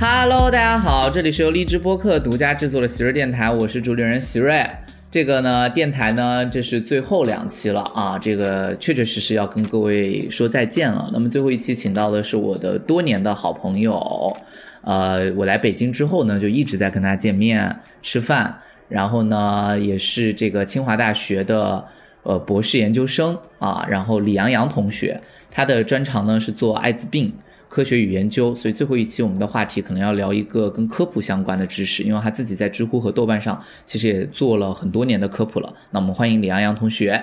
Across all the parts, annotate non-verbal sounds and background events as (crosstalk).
Hello，大家好，这里是由荔枝播客独家制作的喜瑞电台，我是主理人喜瑞。这个呢，电台呢，这是最后两期了啊，这个确确实实要跟各位说再见了。那么最后一期请到的是我的多年的好朋友，呃，我来北京之后呢，就一直在跟他见面吃饭，然后呢，也是这个清华大学的呃博士研究生啊，然后李阳阳同学，他的专长呢是做艾滋病。科学与研究，所以最后一期我们的话题可能要聊一个跟科普相关的知识，因为他自己在知乎和豆瓣上其实也做了很多年的科普了。那我们欢迎李洋洋同学。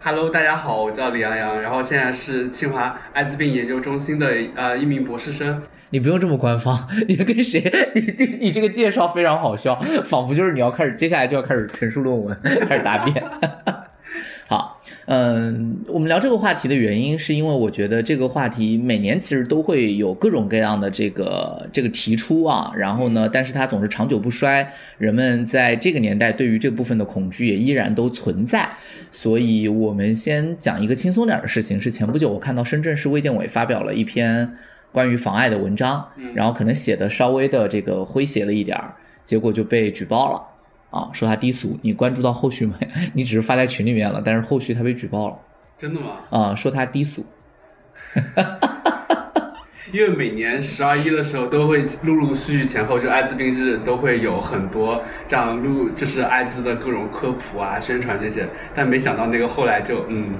Hello，大家好，我叫李洋洋，然后现在是清华艾滋病研究中心的呃一名博士生。你不用这么官方，你跟谁？你这你这个介绍非常好笑，仿佛就是你要开始接下来就要开始陈述论文，开始答辩。好。嗯，我们聊这个话题的原因，是因为我觉得这个话题每年其实都会有各种各样的这个这个提出啊，然后呢，但是它总是长久不衰，人们在这个年代对于这部分的恐惧也依然都存在，所以我们先讲一个轻松点的事情，是前不久我看到深圳市卫健委发表了一篇关于妨碍的文章，然后可能写的稍微的这个诙谐了一点儿，结果就被举报了。啊，说他低俗，你关注到后续没？(laughs) 你只是发在群里面了，但是后续他被举报了。真的吗？啊，说他低俗。(laughs) 因为每年十二一的时候都会陆陆续续前后就艾滋病日都会有很多这样录，就是艾滋的各种科普啊、宣传这些，但没想到那个后来就嗯，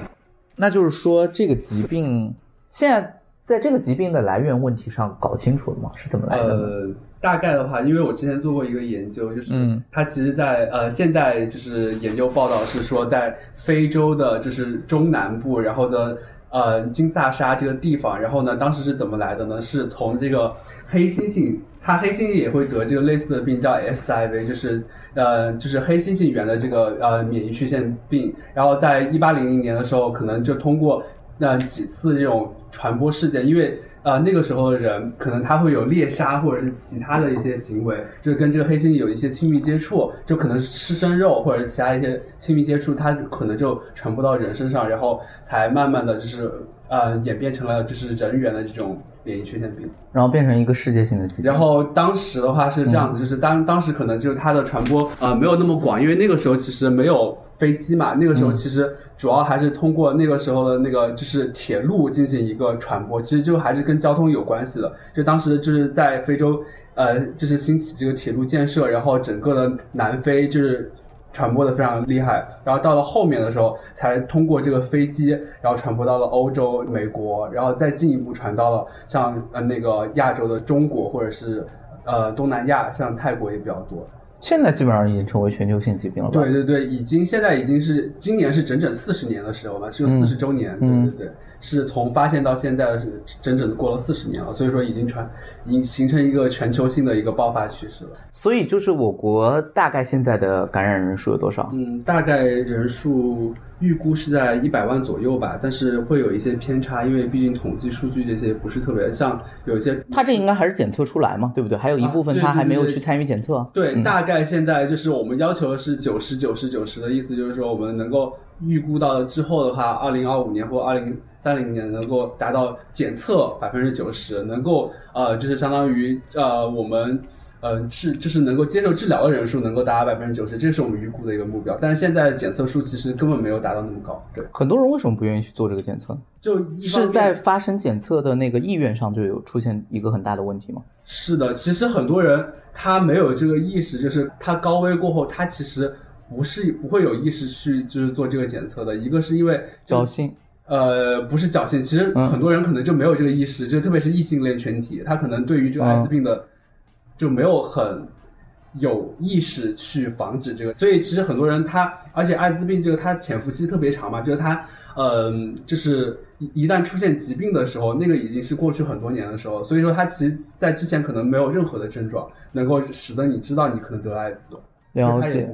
那就是说这个疾病现在在这个疾病的来源问题上搞清楚了吗？是怎么来的？大概的话，因为我之前做过一个研究，就是它其实，在呃，现在就是研究报道是说，在非洲的，就是中南部，然后的呃金萨沙这个地方，然后呢，当时是怎么来的呢？是从这个黑猩猩，它黑猩猩也会得这个类似的病，叫 SIV，就是呃，就是黑猩猩源的这个呃免疫缺陷病。然后在一八零零年的时候，可能就通过那几次这种传播事件，因为。呃，那个时候的人可能他会有猎杀或者是其他的一些行为，就是跟这个黑猩猩有一些亲密接触，就可能是吃生肉或者是其他一些亲密接触，它可能就传播到人身上，然后才慢慢的就是呃演变成了就是人猿的这种免疫缺陷病，然后变成一个世界性的疾病。然后当时的话是这样子，就是当当时可能就是它的传播呃没有那么广，因为那个时候其实没有。飞机嘛，那个时候其实主要还是通过那个时候的那个就是铁路进行一个传播，其实就还是跟交通有关系的。就当时就是在非洲，呃，就是兴起这个铁路建设，然后整个的南非就是传播的非常厉害。然后到了后面的时候，才通过这个飞机，然后传播到了欧洲、美国，然后再进一步传到了像呃那个亚洲的中国或者是呃东南亚，像泰国也比较多。现在基本上已经成为全球性疾病了。对对对，已经现在已经是今年是整整四十年的时候吧，是四十周年。对对对。是从发现到现在是整整过了四十年了，所以说已经传，已经形成一个全球性的一个爆发趋势了。所以就是我国大概现在的感染人数有多少？嗯，大概人数预估是在一百万左右吧，但是会有一些偏差，因为毕竟统计数据这些不是特别像有一些。它这应该还是检测出来嘛，对不对？还有一部分它还没有去参与检测。对，大概现在就是我们要求的是九十九十九十的意思，就是说我们能够。预估到之后的话，二零二五年或二零三零年能够达到检测百分之九十，能够呃就是相当于呃我们呃治就是能够接受治疗的人数能够达到百分之九十，这是我们预估的一个目标。但是现在检测数其实根本没有达到那么高。对，很多人为什么不愿意去做这个检测？就是在发生检测的那个意愿上就有出现一个很大的问题吗？是的，其实很多人他没有这个意识，就是他高危过后，他其实。不是不会有意识去就是做这个检测的，一个是因为侥幸，呃，不是侥幸，其实很多人可能就没有这个意识，就特别是异性恋群体，他可能对于这个艾滋病的就没有很有意识去防止这个，所以其实很多人他，而且艾滋病这个它潜伏期特别长嘛，就是它，嗯，就是一一旦出现疾病的时候，那个已经是过去很多年的时候，所以说它其实在之前可能没有任何的症状，能够使得你知道你可能得了艾滋。了解，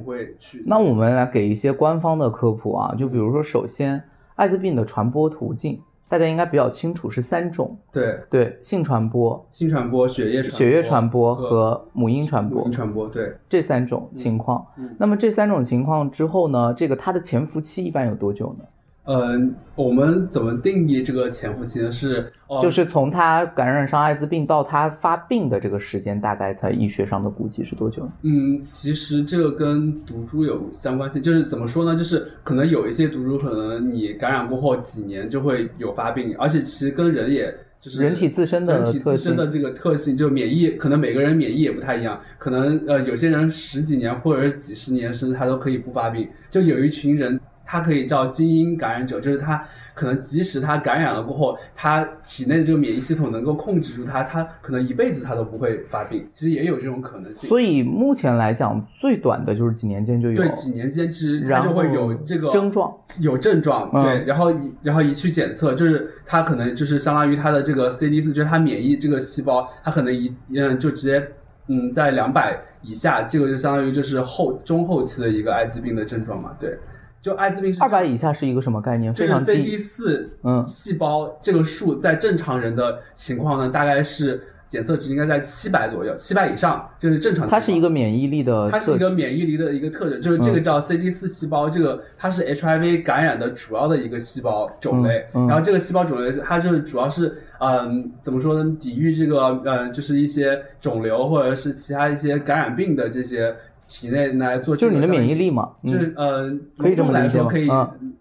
那我们来给一些官方的科普啊，就比如说，首先，艾滋病的传播途径，大家应该比较清楚是三种，对对，性传播、性传播、血液血液传播和母婴传播，母婴传播，对这三种情况。那么这三种情况之后呢，这个它的潜伏期一般有多久呢？嗯，我们怎么定义这个潜伏期呢？是，就是从他感染上艾滋病到他发病的这个时间，大概在医学上的估计是多久？嗯，其实这个跟毒株有相关性，就是怎么说呢？就是可能有一些毒株，可能你感染过后几年就会有发病，而且其实跟人也就是人体自身的人体自身的这个特性，就免疫，可能每个人免疫也不太一样，可能呃有些人十几年或者是几十年甚至他都可以不发病，就有一群人。它可以叫精英感染者，就是他可能即使他感染了过后，他体内的这个免疫系统能够控制住他，他可能一辈子他都不会发病。其实也有这种可能性。所以目前来讲，最短的就是几年间就有。对，几年间其实他就会有这个症状，有症状。对，然后然后一去检测，就是他可能就是相当于他的这个 CD 四，就是他免疫这个细胞，他可能一嗯就直接嗯在两百以下，这个就相当于就是后中后期的一个艾滋病的症状嘛，对。就艾滋病是二百以下是一个什么概念？就是 CD 四嗯细胞这个数在正常人的情况呢，大概是检测值应该在七百左右，七百以上就是正常。它是一个免疫力的，它是一个免疫力的一个特征，就是这个叫 CD 四细胞，这个它是 HIV 感染的主要的一个细胞种类。然后这个细胞种类它就是主要是嗯怎么说呢？抵御这个嗯就是一些肿瘤或者是其他一些感染病的这些。体内来做就是你的免疫力嘛，就是呃，可以这么来说，可以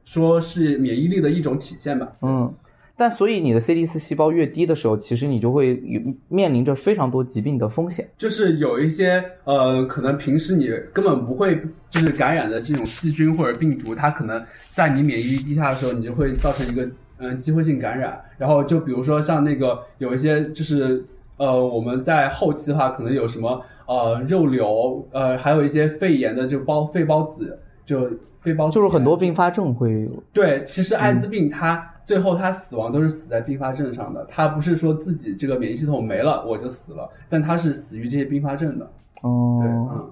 说是免疫力的一种体现吧。嗯，但所以你的 CD 四细胞越低的时候，其实你就会有面临着非常多疾病的风险。就是有一些呃，可能平时你根本不会就是感染的这种细菌或者病毒，它可能在你免疫力低下的时候，你就会造成一个嗯机会性感染。然后就比如说像那个有一些就是呃，我们在后期的话，可能有什么。呃，肉瘤，呃，还有一些肺炎的，就包肺孢子，就肺孢，就是很多并发症会有。对，其实艾滋病它最后它死亡都是死在并发症上的，它不是说自己这个免疫系统没了我就死了，但它是死于这些并发症的。哦，对，嗯。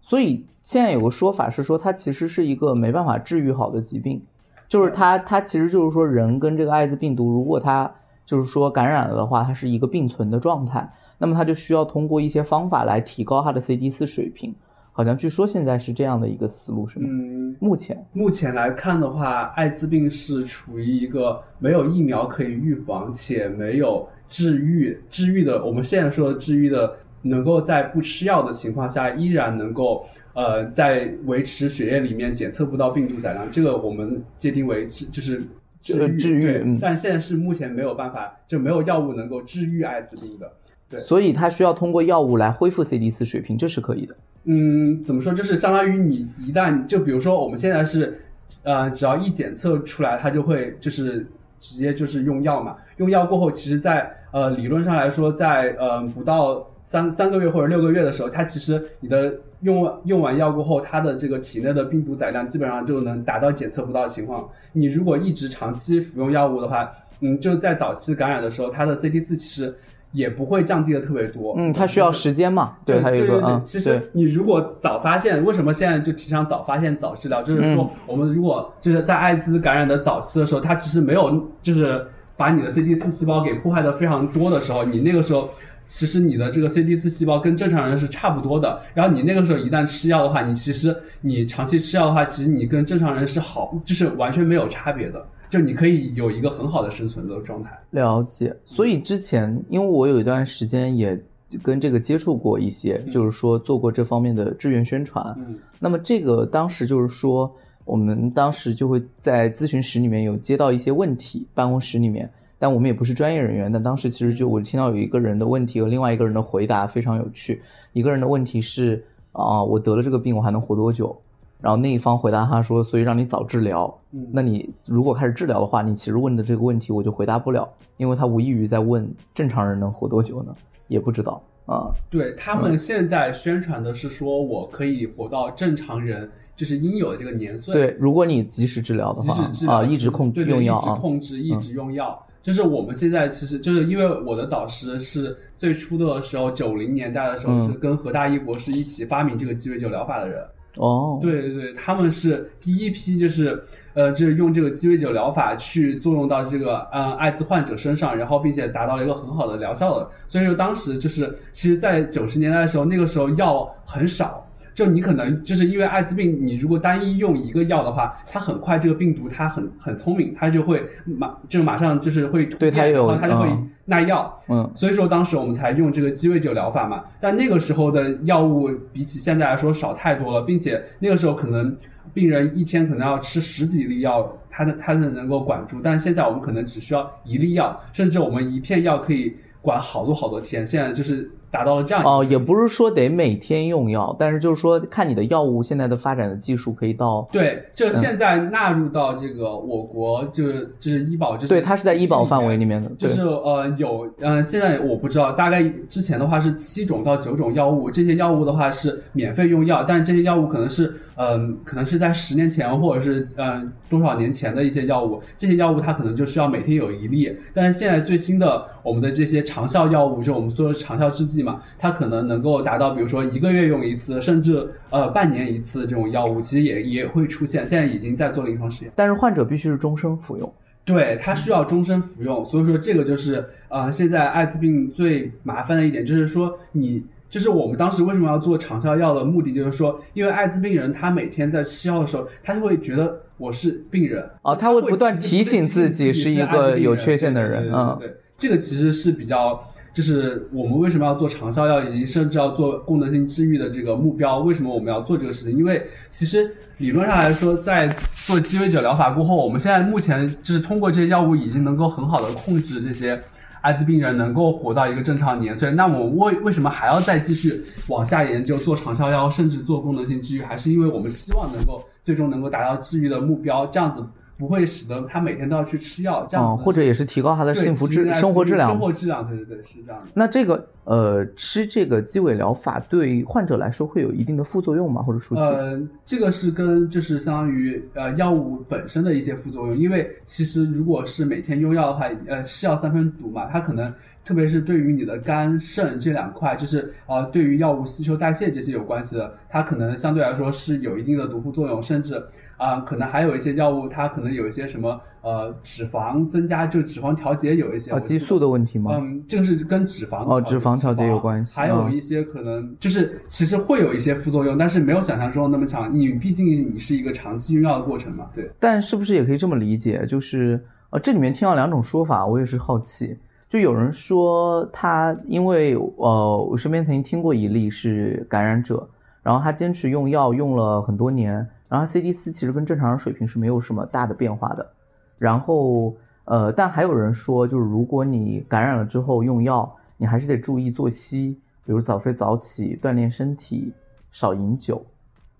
所以现在有个说法是说，它其实是一个没办法治愈好的疾病，就是它它其实就是说人跟这个艾滋病毒，如果它就是说感染了的话，它是一个并存的状态。那么它就需要通过一些方法来提高它的 CD 四水平，好像据说现在是这样的一个思路，是吗？嗯，目前目前来看的话，艾滋病是处于一个没有疫苗可以预防且没有治愈治愈的，我们现在说的治愈的，能够在不吃药的情况下依然能够呃在维持血液里面检测不到病毒载量，这个我们界定为治就是治愈，治愈，但现在是目前没有办法，就没有药物能够治愈艾滋病的。对，所以它需要通过药物来恢复 CD 四水平，这是可以的。嗯，怎么说？就是相当于你一旦就比如说我们现在是，呃，只要一检测出来，它就会就是直接就是用药嘛。用药过后，其实，在呃理论上来说，在呃不到三三个月或者六个月的时候，它其实你的用用完药过后，它的这个体内的病毒载量基本上就能达到检测不到的情况。你如果一直长期服用药物的话，嗯，就在早期感染的时候，它的 CD 四其实。也不会降低的特别多，嗯，它需要时间嘛，对，还有一个嗯，其实你如果早发现，为什么现在就提倡早发现早治疗？就是说，我们如果就是在艾滋感染的早期的时候，它其实没有就是把你的 CD 四细胞给破坏的非常多的时候，你那个时候其实你的这个 CD 四细胞跟正常人是差不多的。然后你那个时候一旦吃药的话，你其实你长期吃药的话，其实你跟正常人是好，就是完全没有差别的。就你可以有一个很好的生存的状态。了解，所以之前因为我有一段时间也跟这个接触过一些，就是说做过这方面的志愿宣传。嗯，那么这个当时就是说，我们当时就会在咨询室里面有接到一些问题，办公室里面，但我们也不是专业人员。但当时其实就我听到有一个人的问题和另外一个人的回答非常有趣。一个人的问题是啊，我得了这个病，我还能活多久？然后那一方回答他说：“所以让你早治疗。那你如果开始治疗的话，你其实问的这个问题我就回答不了，因为他无异于在问正常人能活多久呢？也不知道啊。对他们现在宣传的是说我可以活到正常人就是应有的这个年岁。对，如果你及时治疗的话啊，一直控用药啊，控制一直用药。就是我们现在其实就是因为我的导师是最初的时候九零年代的时候是跟何大一博士一起发明这个鸡尾酒疗法的人。”哦，对对对，他们是第一批，就是呃，就是用这个鸡尾酒疗法去作用到这个嗯艾滋患者身上，然后并且达到了一个很好的疗效的。所以说当时就是，其实，在九十年代的时候，那个时候药很少，就你可能就是因为艾滋病，你如果单一用一个药的话，它很快这个病毒它很很聪明，它就会马就马上就是会突变，然后它就会耐药。嗯，所以说当时我们才用这个鸡尾酒疗法嘛。但那个时候的药物比起现在来说少太多了，并且那个时候可能病人一天可能要吃十几粒药，他的他才能够管住。但现在我们可能只需要一粒药，甚至我们一片药可以管好多好多天。现在就是。达到了这样哦，也不是说得每天用药，但是就是说看你的药物现在的发展的技术可以到对，就现在纳入到这个我国就是就是医保就是对它是在医保范围里面的，就是呃有嗯现在我不知道，大概之前的话是七种到九种药物，这些药物的话是免费用药，但是这些药物可能是嗯可能是在十年前或者是嗯多少年前的一些药物，这些药物它可能就需要每天有一粒，但是现在最新的我们的这些长效药物，就我们说的长效制剂嘛。它可能能够达到，比如说一个月用一次，甚至呃半年一次这种药物，其实也也会出现。现在已经在做临床实验，但是患者必须是终生服用。对他需要终身服用，所以说这个就是呃现在艾滋病最麻烦的一点，就是说你就是我们当时为什么要做长效药的目的，就是说因为艾滋病人他每天在吃药的时候，他就会觉得我是病人哦，他会不断提醒自己是一个有缺陷的人嗯，对，这个其实是比较。就是我们为什么要做长效药，以及甚至要做功能性治愈的这个目标？为什么我们要做这个事情？因为其实理论上来说，在做鸡尾酒疗法过后，我们现在目前就是通过这些药物，已经能够很好的控制这些艾滋病人能够活到一个正常年岁。那我为为什么还要再继续往下研究做长效药，甚至做功能性治愈？还是因为我们希望能够最终能够达到治愈的目标，这样子。不会使得他每天都要去吃药，这样子，或者也是提高他的幸福质生活质量。生活质量，对对对，是这样的。那这个呃，吃这个鸡尾疗法对患者来说会有一定的副作用吗？或者初期？呃，这个是跟就是相当于呃药物本身的一些副作用，因为其实如果是每天用药的话，呃，是药三分毒嘛，它可能特别是对于你的肝肾这两块，就是呃对于药物吸收代谢这些有关系的，它可能相对来说是有一定的毒副作用，甚至。啊，可能还有一些药物，它可能有一些什么呃脂肪增加，就脂肪调节有一些啊激素的问题吗？嗯，这个是跟脂肪哦脂肪调节有关系。还有一些可能就是其实会有一些副作用，但是没有想象中那么强。你毕竟你是一个长期用药的过程嘛，对。但是不是也可以这么理解？就是呃这里面听到两种说法，我也是好奇。就有人说他因为呃我身边曾经听过一例是感染者，然后他坚持用药用了很多年。然后 CD 四其实跟正常人水平是没有什么大的变化的，然后呃，但还有人说，就是如果你感染了之后用药，你还是得注意作息，比如早睡早起，锻炼身体，少饮酒。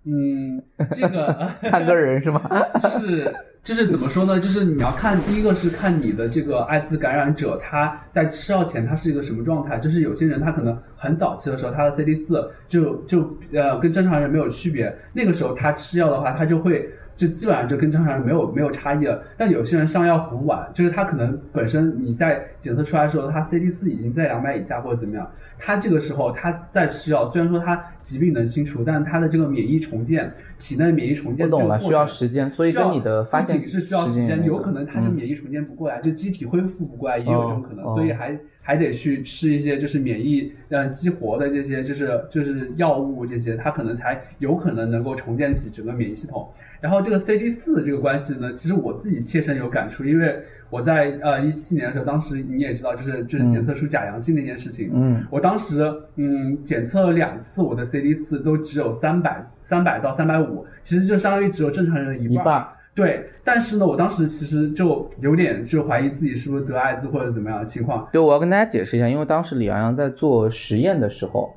嗯，这个 (laughs) 看个人是吗？就是就是怎么说呢？就是你要看第一个是看你的这个艾滋感染者他在吃药前他是一个什么状态。就是有些人他可能很早期的时候他的 CD 四就就呃跟正常人没有区别，那个时候他吃药的话他就会。就基本上就跟正常人没有没有差异了，但有些人上药很晚，就是他可能本身你在检测出来的时候，他 CD 四已经在两百以下或者怎么样，他这个时候他在吃药，虽然说他疾病能清除，但他的这个免疫重建，体内免疫重建，我懂了，需要时间，所以跟你的发现是需要时间，有可能他就免疫重建不过来，就机体恢复不过来，也有这种可能，所以还还得去吃一些就是免疫嗯激活的这些就是就是药物这些，它可能才有可能能够重建起整个免疫系统。然后这个 CD 四的这个关系呢，其实我自己切身有感触，因为我在呃一七年的时候，当时你也知道，就是就是检测出假阳性那件事情。嗯。我当时嗯检测了两次，我的 CD 四都只有三百三百到三百五，其实就相当于只有正常人的一半。对。但是呢，我当时其实就有点就怀疑自己是不是得艾滋或者怎么样的情况。对，我要跟大家解释一下，因为当时李洋洋在做实验的时候，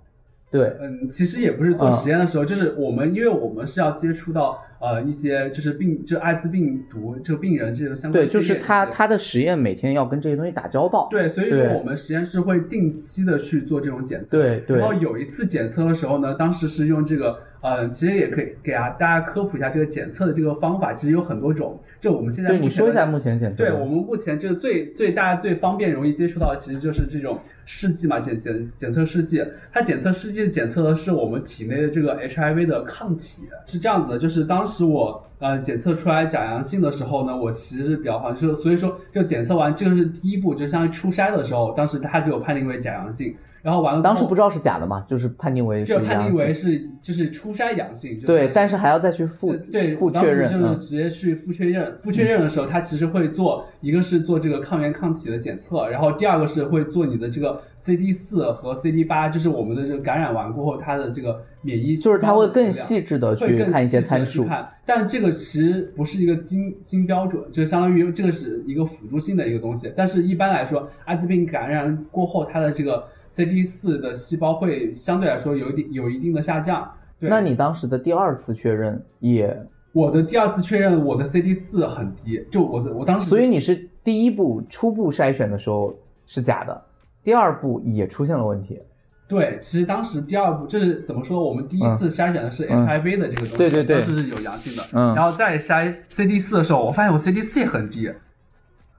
对，嗯，其实也不是做实验的时候，就是我们因为我们是要接触到。呃，一些就是病，就艾滋病毒这个病人这个相关对，就是他他的实验每天要跟这些东西打交道。对，所以说我们实验室会定期的去做这种检测。对对。然后有一次检测的时候呢，当时是用这个，呃，其实也可以给啊大家科普一下这个检测的这个方法，其实有很多种。就我们现在对你说一下目前检测。对我们目前就是最最大家最方便容易接触到，其实就是这种试剂嘛，检检检测试剂。它检测试剂检测的是我们体内的这个 HIV 的抗体，是这样子的，就是当。当时我呃检测出来假阳性的时候呢，我其实是比较慌，就所以说就检测完这个是第一步，就相当于初筛的时候，当时他给我判定为假阳性。然后完了，当时不知道是假的嘛，就是判定为就判定为是就是初筛阳性，对，但是还要再去复对复确认，就是直接去复确认，复确认的时候，他其实会做一个是做这个抗原抗体的检测，然后第二个是会做你的这个 CD 四和 CD 八，就是我们的这个感染完过后它的这个免疫，就是他会更细致的去看一些参数，但这个其实不是一个金金标准，就相当于这个是一个辅助性的一个东西，但是一般来说，艾滋病感染过后，它的这个。CD 四的细胞会相对来说有一定有一定的下降。那你当时的第二次确认也？我的第二次确认，我的 CD 四很低，就我的我当时。所以你是第一步初步筛选的时候是假的，第二步也出现了问题。对，其实当时第二步就是怎么说？我们第一次筛选的是 HIV 的这个东西，对对对，当时是有阳性的。嗯。然后再筛 CD 四的时候，我发现我 CD 四也很低。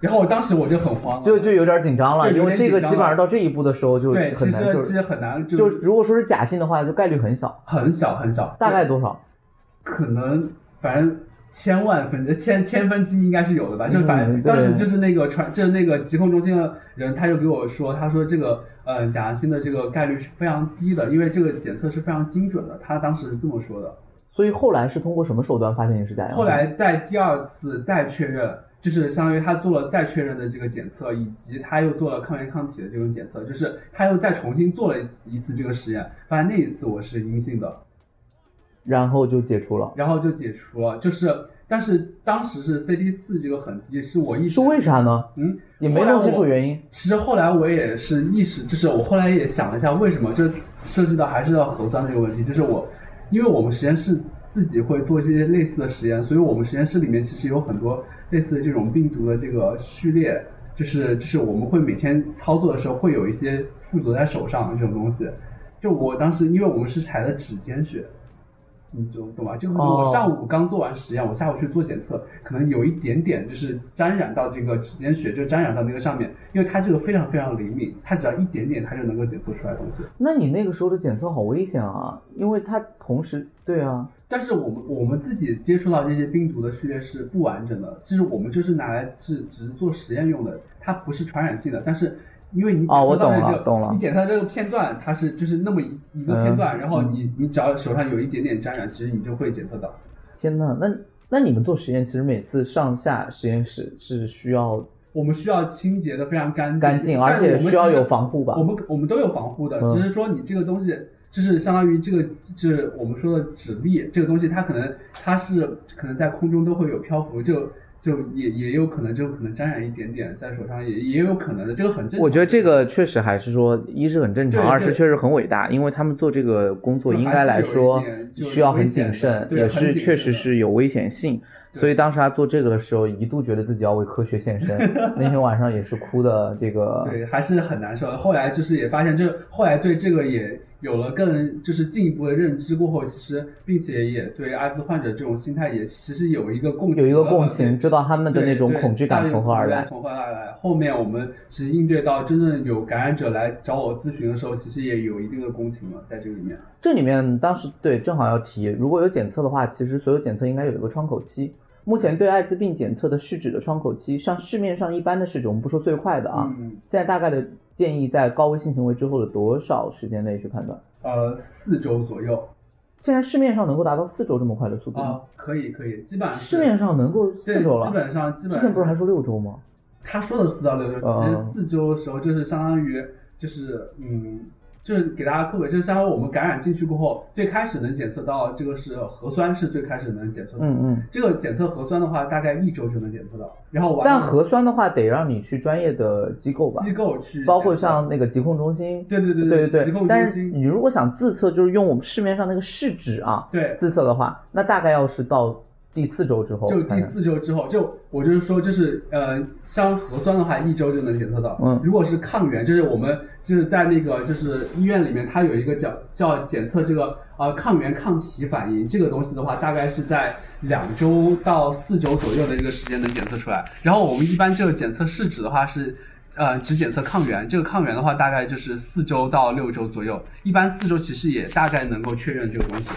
然后我当时我就很慌，就就有点紧张了，因为这个基本上到这一步的时候就对，其实其实很难，就如果说是假性的话，就概率很小，很小很小，大概多少？可能反正千万分之千千分之一应该是有的吧，就反正当时就是那个传就是那个疾控中心的人，他就给我说，他说这个呃假阳性的这个概率是非常低的，因为这个检测是非常精准的，他当时是这么说的。所以后来是通过什么手段发现你是假阳？后来在第二次再确认。就是相当于他做了再确认的这个检测，以及他又做了抗原抗体的这种检测，就是他又再重新做了一次这个实验，发现那一次我是阴性的，然后就解除了，然后就解除了，就是但是当时是 CD 四这个很低，是我意识是为啥呢？嗯，也没弄清楚原因。其实后来我也是意识，就是我后来也想了一下为什么，就涉及到还是要核酸这个问题，就是我因为我们实验室自己会做这些类似的实验，所以我们实验室里面其实有很多。类似的这种病毒的这个序列，就是就是我们会每天操作的时候会有一些附着在手上这种东西。就我当时，因为我们是采的指尖血，你懂懂吧？就我上午刚做完实验，我下午去做检测，可能有一点点就是沾染到这个指尖血，就沾染到那个上面，因为它这个非常非常灵敏，它只要一点点，它就能够检测出来东西。那你那个时候的检测好危险啊，因为它同时对啊。但是我们我们自己接触到这些病毒的序列是不完整的，其实我们就是拿来是只是做实验用的，它不是传染性的。但是因为你检测到这个，你检测这个片段，它是就是那么一一个片段，然后你你只要手上有一点点沾染，其实你就会检测到。天呐，那那你们做实验，其实每次上下实验室是需要我们需要清洁的非常干干净，而且需要有防护吧？我们我们都有防护的，只是说你这个东西。就是相当于这个，就是我们说的指力这个东西，它可能它是可能在空中都会有漂浮，就就也也有可能就可能沾染一点点在手上，也也有可能的，这个很正常。我觉得这个确实还是说，一是很正常，二是确实很伟大，因为他们做这个工作应该来说需要很谨慎，也是确实是有危险性。所以当时他做这个的时候，一度觉得自己要为科学献身，(laughs) 那天晚上也是哭的，这个对还是很难受。后来就是也发现，就是后来对这个也。有了更就是进一步的认知过后，其实并且也对艾滋患者这种心态也其实有一个共有一个共情，知道他们的那种恐惧感从何而来。从何而来？后面我们其实应对到真正有感染者来找我咨询的时候，其实也有一定的共情了，在这里面。这里面当时对正好要提，如果有检测的话，其实所有检测应该有一个窗口期。目前对艾滋病检测的试纸的窗口期，像市面上一般的试纸，我们不说最快的啊，现在大概的。建议在高危性行为之后的多少时间内去判断？呃，四周左右。现在市面上能够达到四周这么快的速度啊？可以，可以，基本上市面上能够四周了。基本上，基本之前不是还说六周吗？他说的四到六周，其实四周的时候就是相当于就是嗯。就是给大家科普，就是相当于我们感染进去过后，最开始能检测到这个是核酸，是最开始能检测到。嗯嗯。这个检测核酸的话，大概一周就能检测到。然后完，但核酸的话，得让你去专业的机构吧。机构去。包括像那个疾控中心。对对对对对对。但是你如果想自测，就是用我们市面上那个试纸啊，对，自测的话，那大概要是到。第四周之后，就第四周之后，就我就是说，就是呃，像核酸的话，一周就能检测到。嗯，如果是抗原，就是我们就是在那个就是医院里面，它有一个叫叫检测这个呃抗原抗体反应这个东西的话，大概是在两周到四周左右的这个时间能检测出来。然后我们一般这个检测试纸的话是呃只检测抗原，这个抗原的话大概就是四周到六周左右，一般四周其实也大概能够确认这个东西。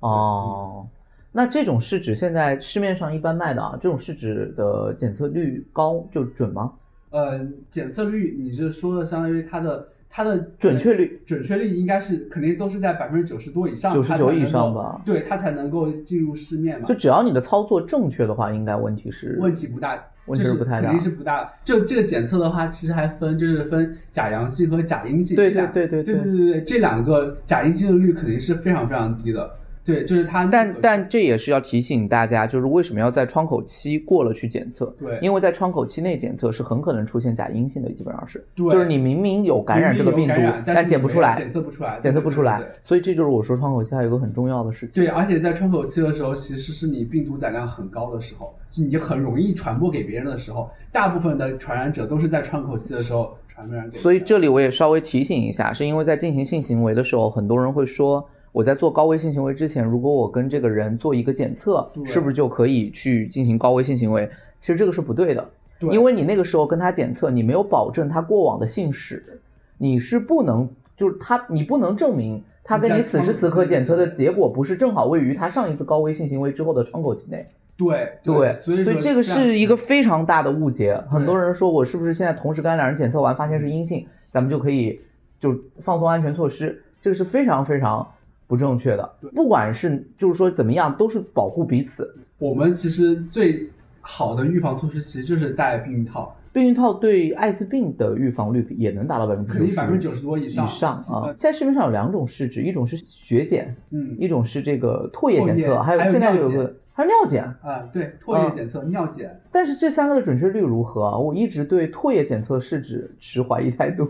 哦。那这种试纸现在市面上一般卖的啊，这种试纸的检测率高就准吗？呃，检测率你是说的相当于它的它的准确率准确率应该是肯定都是在百分之九十多以上，九十九以上吧？对，它才能够进入市面嘛。就只要你的操作正确的话，应该问题是问题不大。问题是不太大，肯定是不大。就这个检测的话，其实还分，就是分假阳性和假阴性。对对对对对对对对，这两个假阴性的率肯定是非常非常低的。对，就是它。但但这也是要提醒大家，就是为什么要在窗口期过了去检测？对，因为在窗口期内检测是很可能出现假阴性的，基本上是。对。就是你明明有感染这个病毒，但检不出来，检测不出来，检测不出来。所以这就是我说窗口期还有一个很重要的事情。对，而且在窗口期的时候，其实是你病毒载量很高的时候，你很容易传播给别人的时候，大部分的传染者都是在窗口期的时候传染给。所以这里我也稍微提醒一下，是因为在进行性行为的时候，很多人会说。我在做高危性行为之前，如果我跟这个人做一个检测，是不是就可以去进行高危性行为？其实这个是不对的，因为你那个时候跟他检测，你没有保证他过往的性史，你是不能，就是他，你不能证明他跟你此时此刻检测的结果不是正好位于他上一次高危性行为之后的窗口期内。对对，所以所以这个是一个非常大的误解。很多人说我是不是现在同时跟两人检测完发现是阴性，咱们就可以就放松安全措施？这个是非常非常。不正确的，不管是就是说怎么样，都是保护彼此。我们其实最好的预防措施其实就是戴避孕套。避孕套对艾滋病的预防率也能达到百分之九十，百分之九十多以上。以上啊！现在市面上有两种试纸，一种是血检，嗯，一种是这个唾液检测，还有现在有个还有尿检啊，对，唾液检测、尿检。但是这三个的准确率如何啊？我一直对唾液检测试纸持怀疑态度。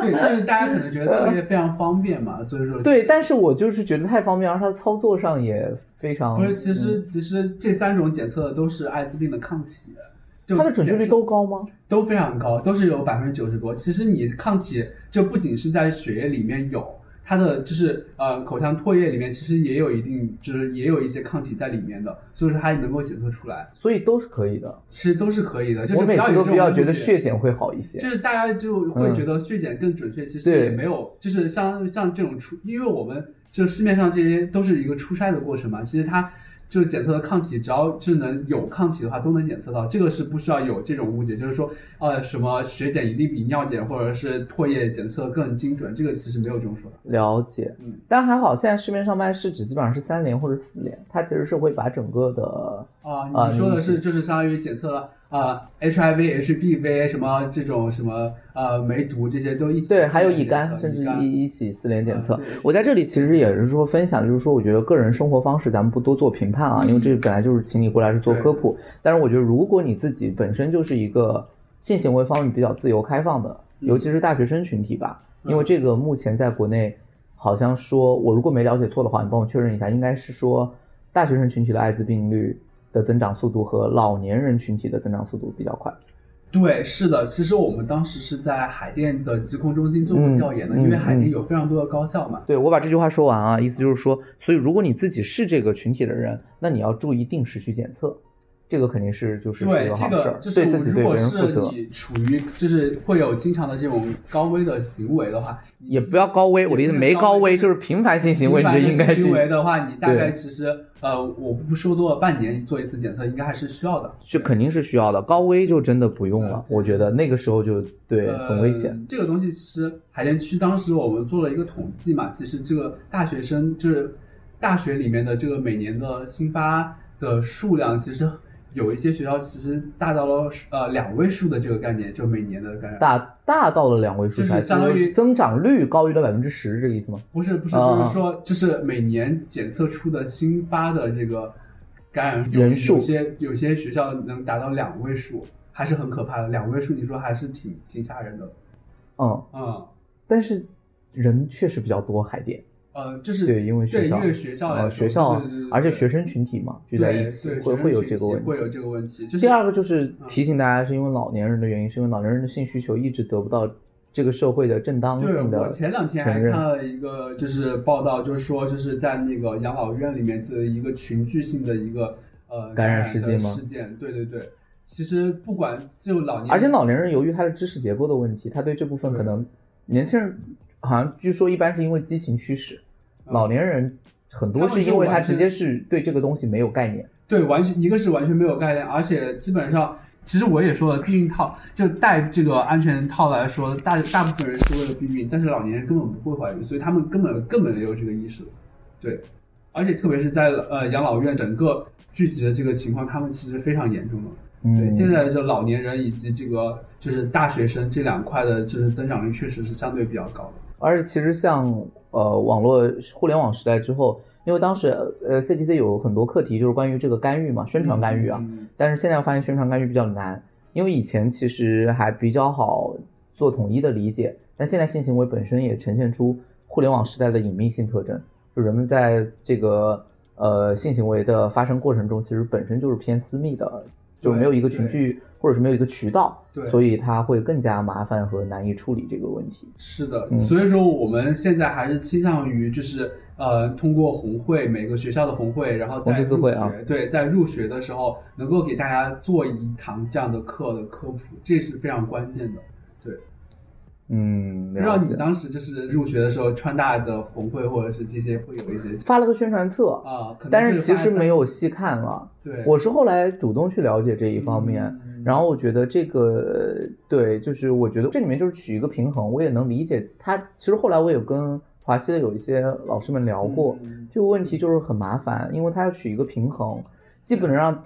对，(laughs) 就是大家可能觉得特别非常方便嘛，所以说对，但是我就是觉得太方便，而它操作上也非常不是。其实其实这三种检测都是艾滋病的抗体，它的准确率都高吗？都非常高，都是有百分之九十多。其实你抗体就不仅是在血液里面有。它的就是呃口腔唾液里面其实也有一定就是也有一些抗体在里面的，所以说它能够检测出来，所以都是可以的。其实都是可以的，就是我每次都比较觉得血检会好一些，就是大家就会觉得血检更准确，其实也没有，就是像像这种出，因为我们就市面上这些都是一个初筛的过程嘛，其实它。就是检测的抗体，只要是能有抗体的话，都能检测到。这个是不需要有这种误解，就是说，呃，什么血检一定比尿检或者是唾液检测更精准，这个其实没有这种说法。了解，嗯，但还好，现在市面上卖试纸基本上是三联或者四联，它其实是会把整个的啊，你说的是就是相当于检测。啊，HIV、HBV 什么这种什么呃梅毒这些都一起对，还有乙肝，甚至一一起四联检测。我在这里其实也是说分享，就是说我觉得个人生活方式咱们不多做评判啊，因为这本来就是请你过来是做科普。但是我觉得如果你自己本身就是一个性行为方面比较自由开放的，尤其是大学生群体吧，因为这个目前在国内好像说，我如果没了解错的话，你帮我确认一下，应该是说大学生群体的艾滋病率。的增长速度和老年人群体的增长速度比较快。对，是的，其实我们当时是在海淀的疾控中心做过调研的，因为海淀有非常多的高校嘛。对，我把这句话说完啊，意思就是说，所以如果你自己是这个群体的人，那你要注意定时去检测。这个肯定是就是对这个就是对自己对别人负责。你处于就是会有经常的这种高危的行为的话，也不要高危，我的意思没高危，就是频繁性行为，你就应该行为的话，你大概其实呃，我不说多了，半年做一次检测应该还是需要的。就肯定是需要的，高危就真的不用了。我觉得那个时候就对很危险。这个东西其实海淀区当时我们做了一个统计嘛，其实这个大学生就是大学里面的这个每年的新发的数量其实。有一些学校其实大到了呃两位数的这个概念，就每年的感染大大到了两位数，就是相当于增长率高于了百分之十，这个意思吗？不是不是，就是说就是每年检测出的新发的这个感染人数，有些有些学校能达到两位数，还是很可怕的。两位数，你说还是挺挺吓人的。嗯嗯，但是人确实比较多，海淀。呃，就是对，因为学校，因为学校来学校，而且学生群体嘛，聚在一起会会有这个问题，会有这个问题。第二个就是提醒大家，是因为老年人的原因，是因为老年人的性需求一直得不到这个社会的正当性的我前两天还看了一个就是报道，就是说就是在那个养老院里面的一个群聚性的一个呃感染事件吗？事件，对对对。其实不管就老年，而且老年人由于他的知识结构的问题，他对这部分可能年轻人好像据说一般是因为激情驱使。老年人很多是因为他直接是对这个东西没有概念，对，完全一个是完全没有概念，而且基本上，其实我也说了，避孕套就戴这个安全套来说，大大部分人是为了避孕，但是老年人根本不会怀孕，所以他们根本根本没有这个意识。对，而且特别是在呃养老院整个聚集的这个情况，他们其实非常严重的。对，现在就老年人以及这个就是大学生这两块的，就是增长率确实是相对比较高的。而且其实像呃网络互联网时代之后。因为当时呃 CDC 有很多课题就是关于这个干预嘛，宣传干预啊。但是现在我发现宣传干预比较难，因为以前其实还比较好做统一的理解，但现在性行为本身也呈现出互联网时代的隐秘性特征，就人们在这个呃性行为的发生过程中，其实本身就是偏私密的，就没有一个群聚。或者是没有一个渠道，对，所以它会更加麻烦和难以处理这个问题。是的，所以说我们现在还是倾向于就是呃，通过红会每个学校的红会，然后在入学，对，在入学的时候能够给大家做一堂这样的课的科普，这是非常关键的。对。嗯，不知道你当时就是入学的时候，川大的红会或者是这些会有一些发了个宣传册啊，但是其实没有细看了。对，我是后来主动去了解这一方面，然后我觉得这个对，就是我觉得这里面就是取一个平衡，我也能理解他。其实后来我有跟华西的有一些老师们聊过，这个问题就是很麻烦，因为他要取一个平衡，既不能让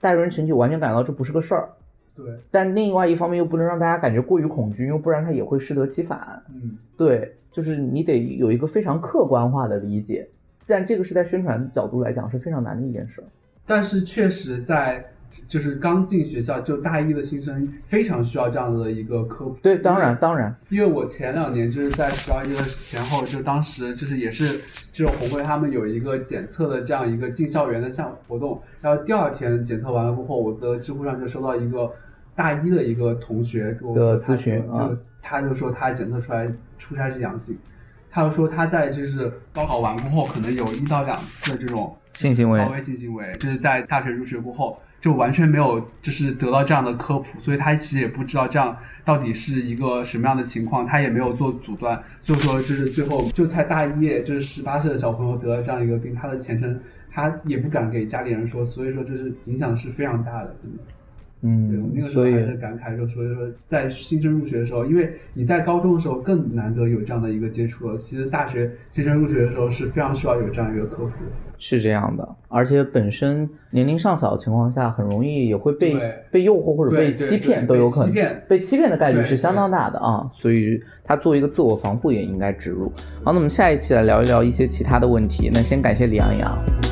带入人群体完全感到这不是个事儿。对，但另外一方面又不能让大家感觉过于恐惧，因为不然他也会适得其反。嗯，对，就是你得有一个非常客观化的理解，但这个是在宣传角度来讲是非常难的一件事。但是确实在。就是刚进学校就大一的新生非常需要这样的一个科普。对，当然当然，因为我前两年就是在十二月的前后，就当时就是也是就是红会他们有一个检测的这样一个进校园的项活动，然后第二天检测完了过后，我的知乎上就收到一个大一的一个同学给我说咨询，就他就说他检测出来出差是阳性，他就说他在就是高考完过后可能有一到两次的这种性行为，高危性行为，就是在大学入学过后。就完全没有，就是得到这样的科普，所以他其实也不知道这样到底是一个什么样的情况，他也没有做阻断，所以说就是最后就才大一，就是十八岁的小朋友得了这样一个病，他的前程他也不敢给家里人说，所以说就是影响是非常大的，真的。嗯，对，我那个时候还是感慨说，所以说在新生入学的时候，因为你在高中的时候更难得有这样的一个接触了，其实大学新生入学的时候是非常需要有这样一个科普。是这样的，而且本身年龄尚小的情况下，很容易也会被被诱惑或者被欺骗，都有可能被欺骗的概率是相当大的啊，所以他作为一个自我防护也应该植入。好，那我们下一期来聊一聊一些其他的问题。那先感谢李阳阳。